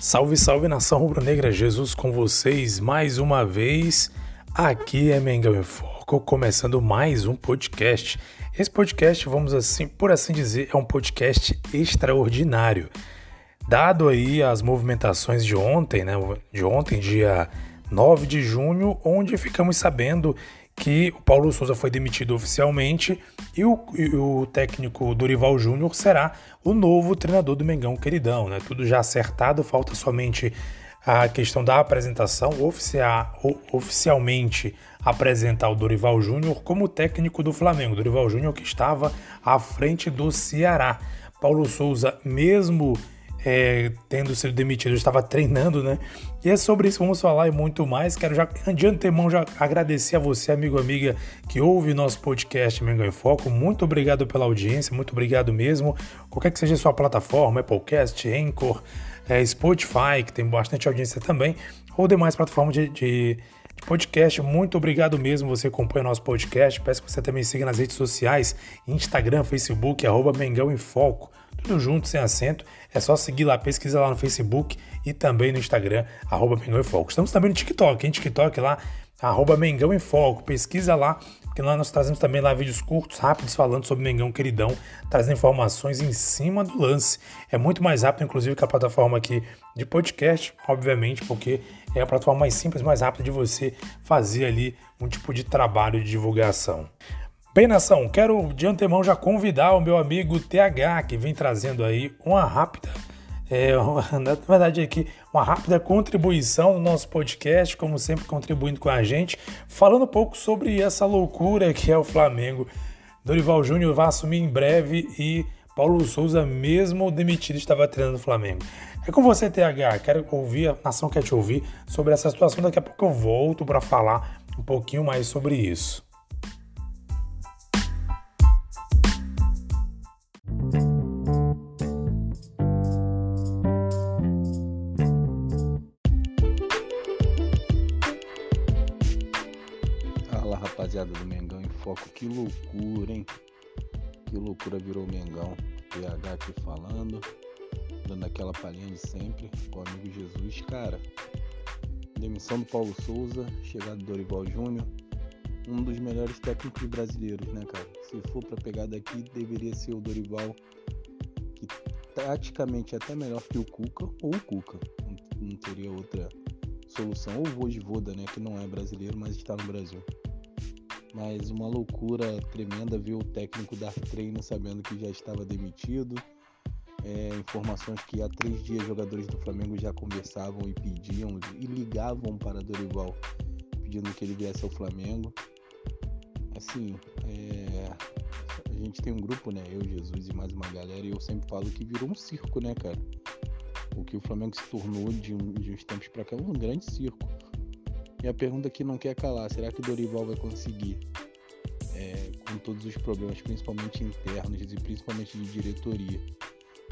Salve, salve nação rubro-negra, Jesus com vocês mais uma vez. Aqui é Mengão em Foco, começando mais um podcast. Esse podcast, vamos assim, por assim dizer, é um podcast extraordinário. Dado aí as movimentações de ontem, né? De ontem, dia 9 de junho, onde ficamos sabendo que o Paulo Souza foi demitido oficialmente e o, e o técnico Dorival Júnior será o novo treinador do Mengão Queridão, né? Tudo já acertado, falta somente a questão da apresentação oficial, oficialmente apresentar o Dorival Júnior como técnico do Flamengo. Dorival Júnior que estava à frente do Ceará. Paulo Souza, mesmo é, tendo sido demitido, estava treinando, né? E é sobre isso que vamos falar e muito mais. Quero já de antemão já agradecer a você, amigo amiga, que ouve nosso podcast Mengão em Foco. Muito obrigado pela audiência, muito obrigado mesmo. Qualquer que seja a sua plataforma, Applecast, Anchor, é, Spotify, que tem bastante audiência também, ou demais plataformas de, de podcast. Muito obrigado mesmo, você acompanha o nosso podcast. Peço que você também siga nas redes sociais, Instagram, Facebook, arroba Mengão em Foco tudo junto, sem acento. É só seguir lá, pesquisa lá no Facebook e também no Instagram, arroba Mengão em Foco. Estamos também no TikTok, em TikTok lá, arroba Mengão em Foco. Pesquisa lá, porque lá nós trazemos também lá vídeos curtos, rápidos, falando sobre Mengão Queridão, trazendo informações em cima do lance. É muito mais rápido, inclusive, que a plataforma aqui de podcast, obviamente, porque é a plataforma mais simples, mais rápida de você fazer ali um tipo de trabalho de divulgação. Bem, nação, quero de antemão já convidar o meu amigo TH, que vem trazendo aí uma rápida, é, na verdade aqui, uma rápida contribuição no nosso podcast, como sempre contribuindo com a gente, falando um pouco sobre essa loucura que é o Flamengo. Dorival Júnior vai assumir em breve e Paulo Souza, mesmo demitido, estava treinando o Flamengo. É com você, TH. Quero ouvir, a nação quer te ouvir sobre essa situação. Daqui a pouco eu volto para falar um pouquinho mais sobre isso. Rapaziada do Mengão em Foco. Que loucura, hein? Que loucura virou Mengão. PH aqui falando, dando aquela palhinha de sempre com o amigo Jesus. Cara, demissão do Paulo Souza, chegada do Dorival Júnior, um dos melhores técnicos brasileiros, né, cara? Se for para pegar daqui, deveria ser o Dorival, que taticamente é até melhor que o Cuca, ou o Cuca. Não, teria outra solução. Ou o Vojvoda, né, que não é brasileiro, mas está no Brasil mas uma loucura tremenda ver o técnico dar treino sabendo que já estava demitido. É, informações que há três dias jogadores do Flamengo já conversavam e pediam e ligavam para Dorival pedindo que ele viesse ao Flamengo. Assim, é, a gente tem um grupo, né? Eu, Jesus e mais uma galera, e eu sempre falo que virou um circo, né, cara? O que o Flamengo se tornou de, um, de uns tempos para cá um grande circo e a pergunta que não quer calar, será que o Dorival vai conseguir, é, com todos os problemas, principalmente internos e principalmente de diretoria,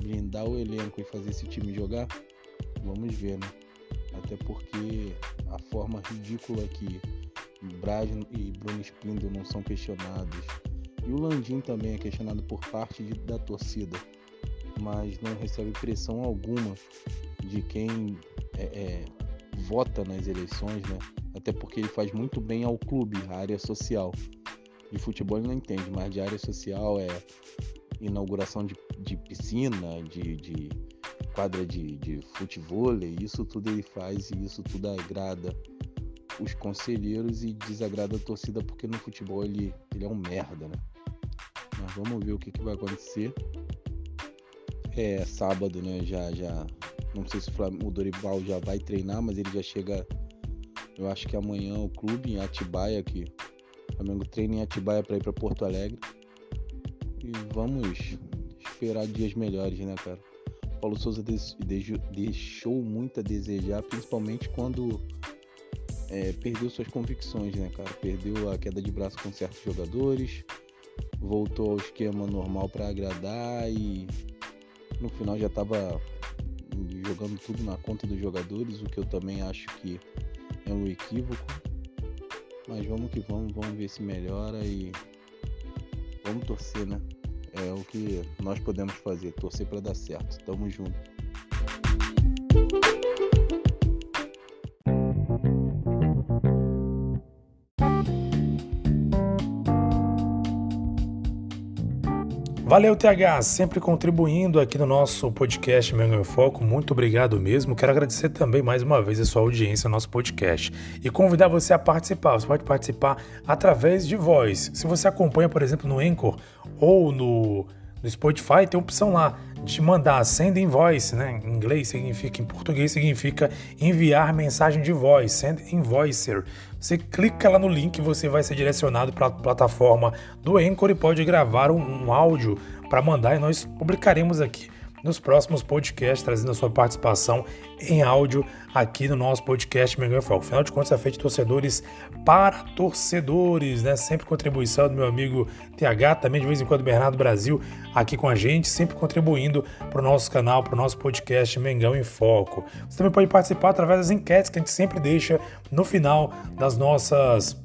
blindar o elenco e fazer esse time jogar? Vamos ver, né? Até porque a forma ridícula que Braz e Bruno Spindle não são questionados, e o Landim também é questionado por parte de, da torcida, mas não recebe pressão alguma de quem é, é, vota nas eleições, né? Até porque ele faz muito bem ao clube, a área social. De futebol ele não entende, mas de área social é inauguração de, de piscina, de, de quadra de, de futebol, isso tudo ele faz e isso tudo agrada os conselheiros e desagrada a torcida porque no futebol ele, ele é um merda, né? Mas vamos ver o que, que vai acontecer. É sábado, né? Já, já. Não sei se o Dorival já vai treinar, mas ele já chega eu acho que amanhã o clube em Atibaia, que o Flamengo treina em Atibaia para ir para Porto Alegre. E vamos esperar dias melhores, né, cara? Paulo Souza deixou muito a desejar, principalmente quando é, perdeu suas convicções, né, cara? Perdeu a queda de braço com certos jogadores, voltou ao esquema normal para agradar e no final já estava jogando tudo na conta dos jogadores, o que eu também acho que é um equívoco. Mas vamos que vamos, vamos ver se melhora e vamos torcer, né? É o que nós podemos fazer, torcer para dar certo. Tamo junto. Valeu, TH, sempre contribuindo aqui no nosso podcast Mengo em Foco. Muito obrigado mesmo. Quero agradecer também mais uma vez a sua audiência no nosso podcast e convidar você a participar. Você pode participar através de voz. Se você acompanha, por exemplo, no Anchor ou no, no Spotify, tem opção lá de mandar send in voice, né? Em inglês significa, em português significa enviar mensagem de voz, send invoicer. Você clica lá no link e você vai ser direcionado para a plataforma do Anchor e pode gravar um, um áudio para mandar e nós publicaremos aqui nos próximos podcasts, trazendo a sua participação em áudio aqui no nosso podcast Mengão Foco. Afinal de contas, é feito de torcedores para torcedores, né? Sempre contribuição do meu amigo TH, também de vez em quando Bernardo Brasil aqui com a gente, sempre contribuindo para o nosso canal, para o nosso podcast Mengão em Foco. Você também pode participar através das enquetes que a gente sempre deixa no final das nossas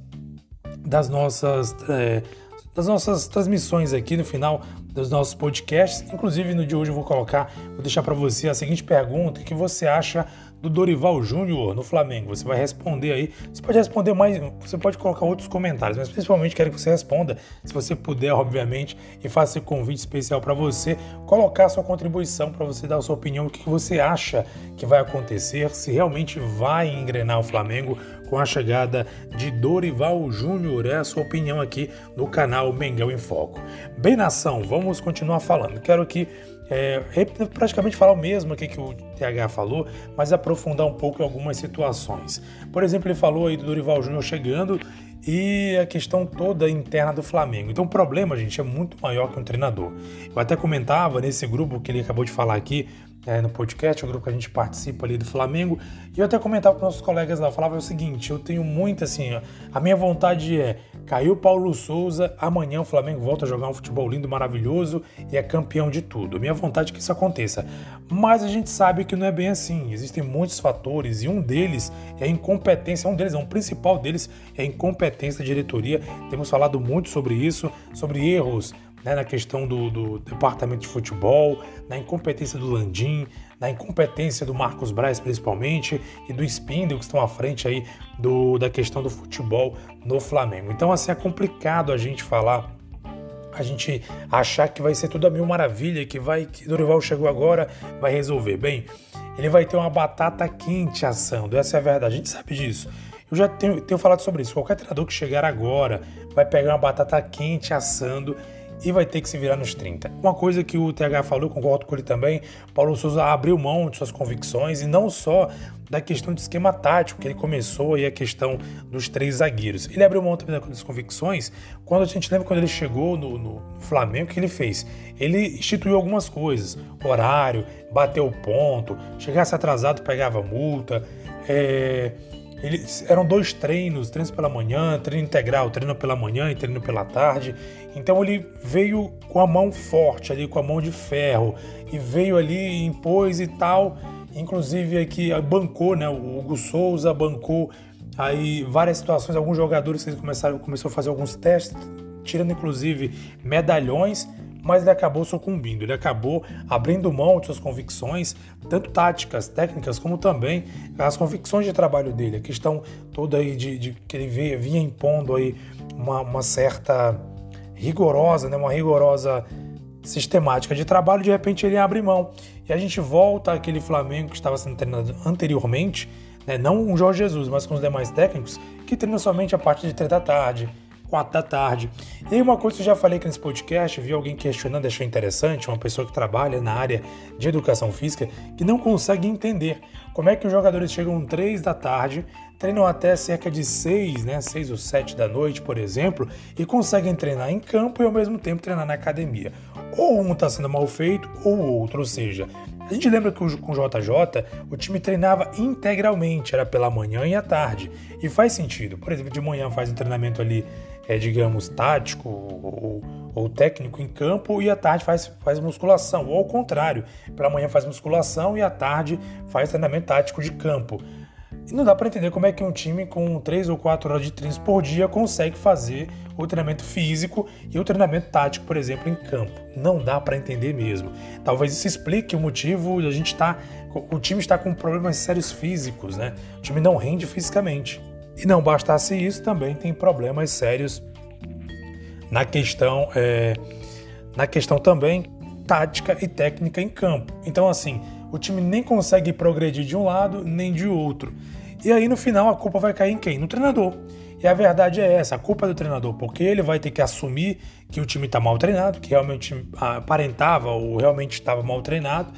das nossas é, das nossas transmissões aqui no final dos nossos podcasts. Inclusive no de hoje eu vou colocar, vou deixar para você a seguinte pergunta: o que você acha do Dorival Júnior no Flamengo? Você vai responder aí. Você pode responder mais, você pode colocar outros comentários, mas principalmente quero que você responda, se você puder, obviamente, e faça esse convite especial para você colocar sua contribuição para você dar a sua opinião, o que você acha que vai acontecer, se realmente vai engrenar o Flamengo com a chegada de Dorival Júnior. É a sua opinião aqui no canal Mengão em Foco. Bem, nação, vamos continuar falando. Quero que é, praticamente falar o mesmo aqui que o TH falou, mas aprofundar um pouco em algumas situações. Por exemplo, ele falou aí do Dorival Júnior chegando e a questão toda interna do Flamengo. Então o problema, gente, é muito maior que um treinador. Eu até comentava nesse grupo que ele acabou de falar aqui, é, no podcast, o grupo que a gente participa ali do Flamengo, e eu até comentava com nossos colegas lá, falava o seguinte, eu tenho muito assim, ó, a minha vontade é, caiu Paulo Souza, amanhã o Flamengo volta a jogar um futebol lindo, maravilhoso e é campeão de tudo. Minha vontade é que isso aconteça. Mas a gente sabe que não é bem assim, existem muitos fatores e um deles é a incompetência, um deles, é um principal deles é a incompetência da diretoria. Temos falado muito sobre isso, sobre erros né, na questão do, do, departamento de futebol, na incompetência do Landim, na incompetência do Marcos Braz principalmente e do Spindle que estão à frente aí do, da questão do futebol no Flamengo. Então assim é complicado a gente falar a gente achar que vai ser tudo a mil maravilha, que vai que Dorival chegou agora, vai resolver. Bem, ele vai ter uma batata quente assando, essa é a verdade, a gente sabe disso. Eu já tenho, tenho falado sobre isso. Qualquer treinador que chegar agora vai pegar uma batata quente assando e vai ter que se virar nos 30. Uma coisa que o TH falou, concordo com ele também, Paulo Souza abriu mão de suas convicções e não só da questão de esquema tático, que ele começou aí a questão dos três zagueiros. Ele abriu mão também das convicções quando a gente lembra quando ele chegou no, no Flamengo, o que ele fez? Ele instituiu algumas coisas, horário, bateu o ponto, chegasse atrasado pegava multa, é, eles, eram dois treinos, treinos pela manhã, treino integral, treino pela manhã e treino pela tarde. Então ele veio com a mão forte ali, com a mão de ferro, e veio ali, impôs e tal. Inclusive aqui bancou, né? O Hugo Souza bancou aí várias situações, alguns jogadores que começaram, começou a fazer alguns testes, tirando inclusive medalhões mas ele acabou sucumbindo, ele acabou abrindo mão de suas convicções, tanto táticas, técnicas, como também as convicções de trabalho dele, a questão toda aí de, de que ele vinha, vinha impondo aí uma, uma, certa rigorosa, né, uma rigorosa sistemática de trabalho, de repente ele abre mão. E a gente volta àquele Flamengo que estava sendo treinado anteriormente, né, não o Jorge Jesus, mas com os demais técnicos, que treinam somente a parte de três da tarde, 4 da tarde. E uma coisa que eu já falei aqui nesse podcast, vi alguém questionando, achei interessante, uma pessoa que trabalha na área de educação física, que não consegue entender como é que os jogadores chegam 3 da tarde, treinam até cerca de 6, né, 6 ou 7 da noite, por exemplo, e conseguem treinar em campo e ao mesmo tempo treinar na academia. Ou um está sendo mal feito, ou o outro, ou seja, a gente lembra que com o JJ o time treinava integralmente, era pela manhã e à tarde. E faz sentido. Por exemplo, de manhã faz um treinamento ali, é, digamos, tático ou, ou, técnico em campo e à tarde faz, faz musculação. Ou ao contrário, pela manhã faz musculação e à tarde faz treinamento tático de campo. E não dá para entender como é que um time com 3 ou 4 horas de treinos por dia consegue fazer o treinamento físico e o treinamento tático, por exemplo, em campo. Não dá para entender mesmo. Talvez isso explique o motivo de a gente estar. Tá, o time está com problemas sérios físicos, né? O time não rende fisicamente. E não bastasse isso, também tem problemas sérios na questão, é, na questão também tática e técnica em campo. Então, assim, o time nem consegue progredir de um lado nem de outro. E aí no final a culpa vai cair em quem? No treinador. E a verdade é essa, a culpa é do treinador, porque ele vai ter que assumir que o time está mal treinado, que realmente aparentava ou realmente estava mal treinado.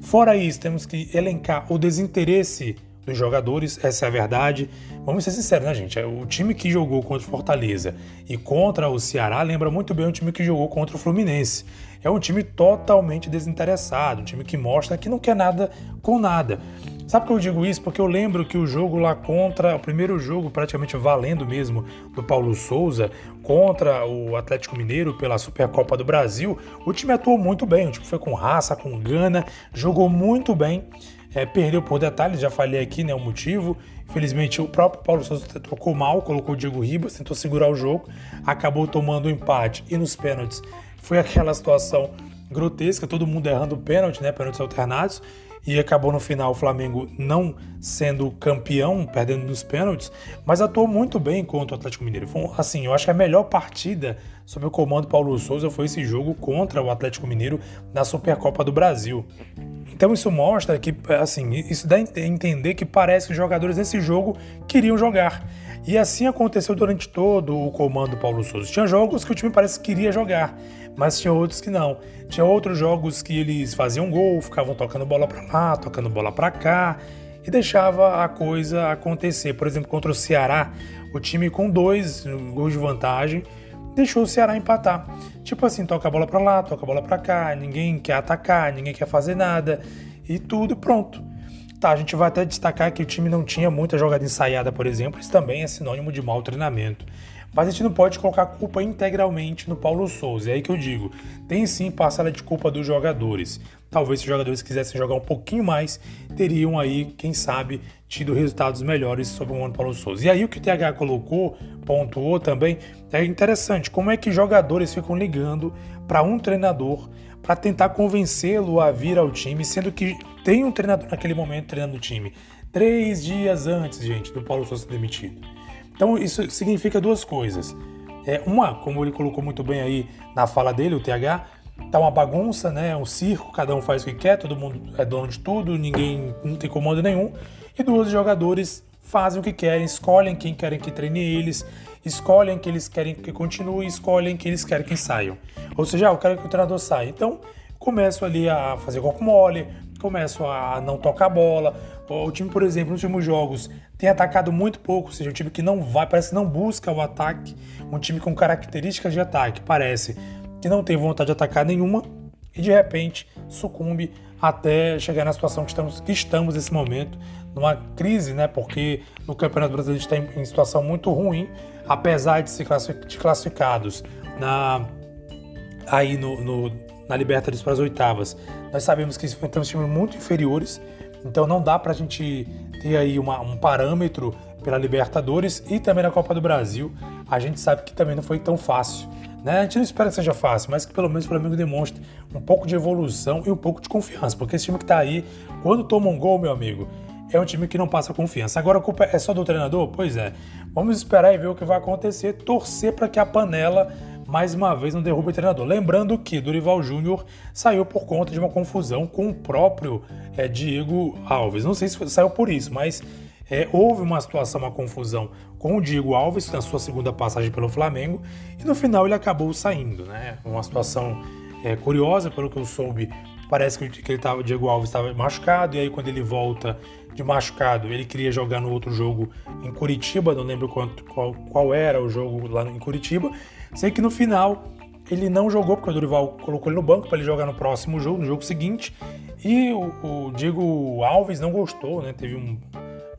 Fora isso, temos que elencar o desinteresse dos jogadores, essa é a verdade. Vamos ser sinceros, né, gente? O time que jogou contra o Fortaleza e contra o Ceará lembra muito bem o time que jogou contra o Fluminense é um time totalmente desinteressado, um time que mostra que não quer nada com nada. Sabe por que eu digo isso? Porque eu lembro que o jogo lá contra, o primeiro jogo praticamente valendo mesmo do Paulo Souza contra o Atlético Mineiro pela Supercopa do Brasil, o time atuou muito bem, o time foi com raça, com gana, jogou muito bem. É, perdeu por detalhes, já falei aqui né, o motivo. Infelizmente, o próprio Paulo Souza trocou mal, colocou o Diego Ribas, tentou segurar o jogo, acabou tomando o um empate e nos pênaltis foi aquela situação grotesca, todo mundo errando pênalti, né? Pênaltis alternados. E acabou no final o Flamengo não sendo campeão, perdendo nos pênaltis, mas atuou muito bem contra o Atlético Mineiro. Foi, assim, eu acho que a melhor partida sob o comando Paulo Souza foi esse jogo contra o Atlético Mineiro na Supercopa do Brasil. Então isso mostra que, assim, isso dá a entender que parece que os jogadores nesse jogo queriam jogar. E assim aconteceu durante todo o comando Paulo Souza. Tinha jogos que o time parece que queria jogar, mas tinha outros que não. Tinha outros jogos que eles faziam gol, ficavam tocando bola para lá, tocando bola para cá e deixava a coisa acontecer. Por exemplo, contra o Ceará, o time com dois gols de vantagem deixou o Ceará empatar. Tipo assim, toca a bola para lá, toca a bola para cá, ninguém quer atacar, ninguém quer fazer nada e tudo pronto. Tá, a gente vai até destacar que o time não tinha muita jogada ensaiada, por exemplo, isso também é sinônimo de mau treinamento. Mas a gente não pode colocar a culpa integralmente no Paulo Souza. É aí que eu digo, tem sim parcela de culpa dos jogadores. Talvez se os jogadores quisessem jogar um pouquinho mais, teriam aí, quem sabe, tido resultados melhores sob o comando Paulo Souza. E aí o que o TH colocou, pontuou também, é interessante. Como é que jogadores ficam ligando para um treinador para tentar convencê-lo a vir ao time, sendo que tem um treinador naquele momento treinando o time. Três dias antes, gente, do Paulo Souza ser demitido. Então isso significa duas coisas. É, uma, como ele colocou muito bem aí na fala dele, o TH, tá uma bagunça, né? Um circo, cada um faz o que quer, todo mundo é dono de tudo, ninguém não tem comando nenhum. E duas jogadores fazem o que querem, escolhem quem querem que treine eles, escolhem que eles querem que continue, escolhem que eles querem que saiam. Ou seja, ah, eu quero que o treinador saia. Então, começo ali a fazer golpe mole, começo a não tocar a bola. O time, por exemplo, nos últimos jogos tem atacado muito pouco, ou seja, um time que não vai, parece que não busca o ataque, um time com características de ataque, parece que não tem vontade de atacar nenhuma e de repente sucumbe até chegar na situação que estamos, que estamos nesse momento, numa crise, né? Porque no Campeonato Brasileiro está em, em situação muito ruim, apesar de ser classificados na aí no, no, na Libertadores para as oitavas. Nós sabemos que enfrentamos times muito inferiores, então não dá para a gente ter aí uma, um parâmetro pela Libertadores e também na Copa do Brasil. A gente sabe que também não foi tão fácil. Né? A gente não espera que seja fácil, mas que pelo menos o Flamengo demonstre um pouco de evolução e um pouco de confiança, porque esse time que está aí, quando toma um gol, meu amigo, é um time que não passa confiança. Agora a culpa é só do treinador? Pois é. Vamos esperar e ver o que vai acontecer, torcer para que a panela mais uma vez não derrube o treinador. Lembrando que Dorival Júnior saiu por conta de uma confusão com o próprio é, Diego Alves. Não sei se saiu por isso, mas É, houve uma situação, uma confusão com o Diego Alves na sua segunda passagem pelo Flamengo e no final ele acabou saindo, né? Uma situação é, curiosa, pelo que eu soube, parece que, ele tava, Diego Alves estava machucado e aí quando ele volta de machucado, ele queria jogar no outro jogo em Curitiba, não lembro quanto, qual, qual era o jogo lá em Curitiba. Sei que no final ele não jogou porque o Dorival colocou ele no banco para ele jogar no próximo jogo, no jogo seguinte. E o, o Diego Alves não gostou, né? Teve um,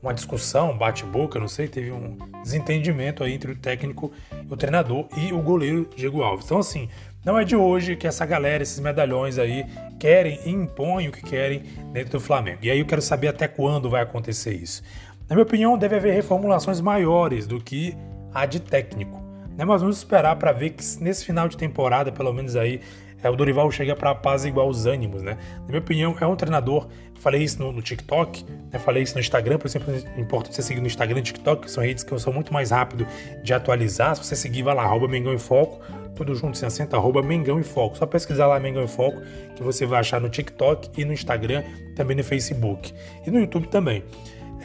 uma discussão, bate-boca, não sei, teve um desentendimento aí entre o técnico, o treinador e o goleiro Diego Alves. Então, assim, não é de hoje que essa galera, esses medalhões aí, querem e impõem o que querem dentro do Flamengo. E aí eu quero saber até quando vai acontecer isso. Na minha opinião, deve haver reformulações maiores do que a de técnico. Né? Mas vamos esperar para ver que nesse final de temporada, pelo menos aí, é, o Dorival chega para igual os ânimos, né? Na minha opinião, é um treinador. Falei isso no, no TikTok, né? falei isso no Instagram, por exemplo, é importante você seguir no Instagram e TikTok, que são redes que eu sou muito mais rápido de atualizar. Se você seguir, vai lá, arroba Mengão em Foco, tudo junto sem acento, arroba Mengão em Foco. Só pesquisar lá Mengão em Foco, que você vai achar no TikTok e no Instagram, também no Facebook. E no YouTube também.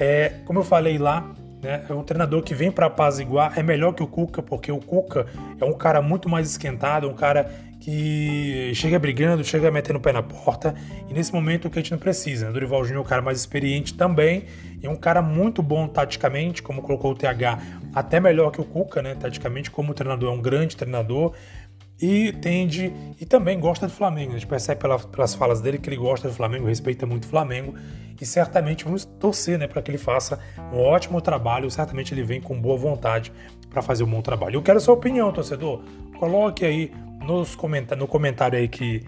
É, como eu falei lá, né, é um treinador que vem para apaziguar, é melhor que o Cuca, porque o Cuca é um cara muito mais esquentado, um cara que chega brigando, chega metendo o pé na porta, e nesse momento o que a gente não precisa. Né? Dorival Júnior é um cara mais experiente também, e um cara muito bom taticamente, como colocou o TH, até melhor que o Cuca, né? Taticamente, como treinador, é um grande treinador, e tende e também gosta do Flamengo. A gente percebe pela, pelas falas dele que ele gosta do Flamengo, respeita muito o Flamengo e certamente vamos torcer né, para que ele faça um ótimo trabalho. Certamente ele vem com boa vontade para fazer um bom trabalho. Eu quero sua opinião, torcedor. Coloque aí nos comentar, no comentário aí que,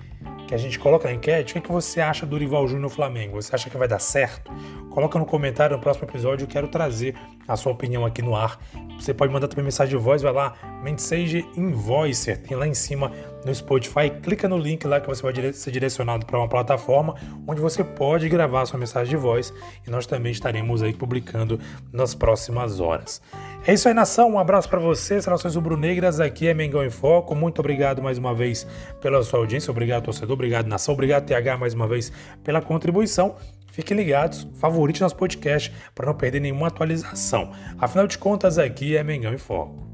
que a gente coloca na enquete, o que, é que você acha do Rival Júnior no Flamengo? Você acha que vai dar certo? Coloca no comentário no próximo episódio, eu quero trazer a sua opinião aqui no ar. Você pode mandar também mensagem de voz, vai lá, Mensage Invoicer, tem lá em cima no Spotify, clica no link lá que você vai ser direcionado para uma plataforma onde você pode gravar sua mensagem de voz e nós também estaremos aí publicando nas próximas horas. É isso aí, nação. Um abraço para vocês, relações rubro-negras. Aqui é Mengão em Foco. Muito obrigado mais uma vez pela sua audiência. Obrigado, torcedor. Obrigado, nação. Obrigado, TH, mais uma vez pela contribuição. Fiquem ligados, favorite nosso podcast para não perder nenhuma atualização. Afinal de contas, aqui é Mengão em Foco.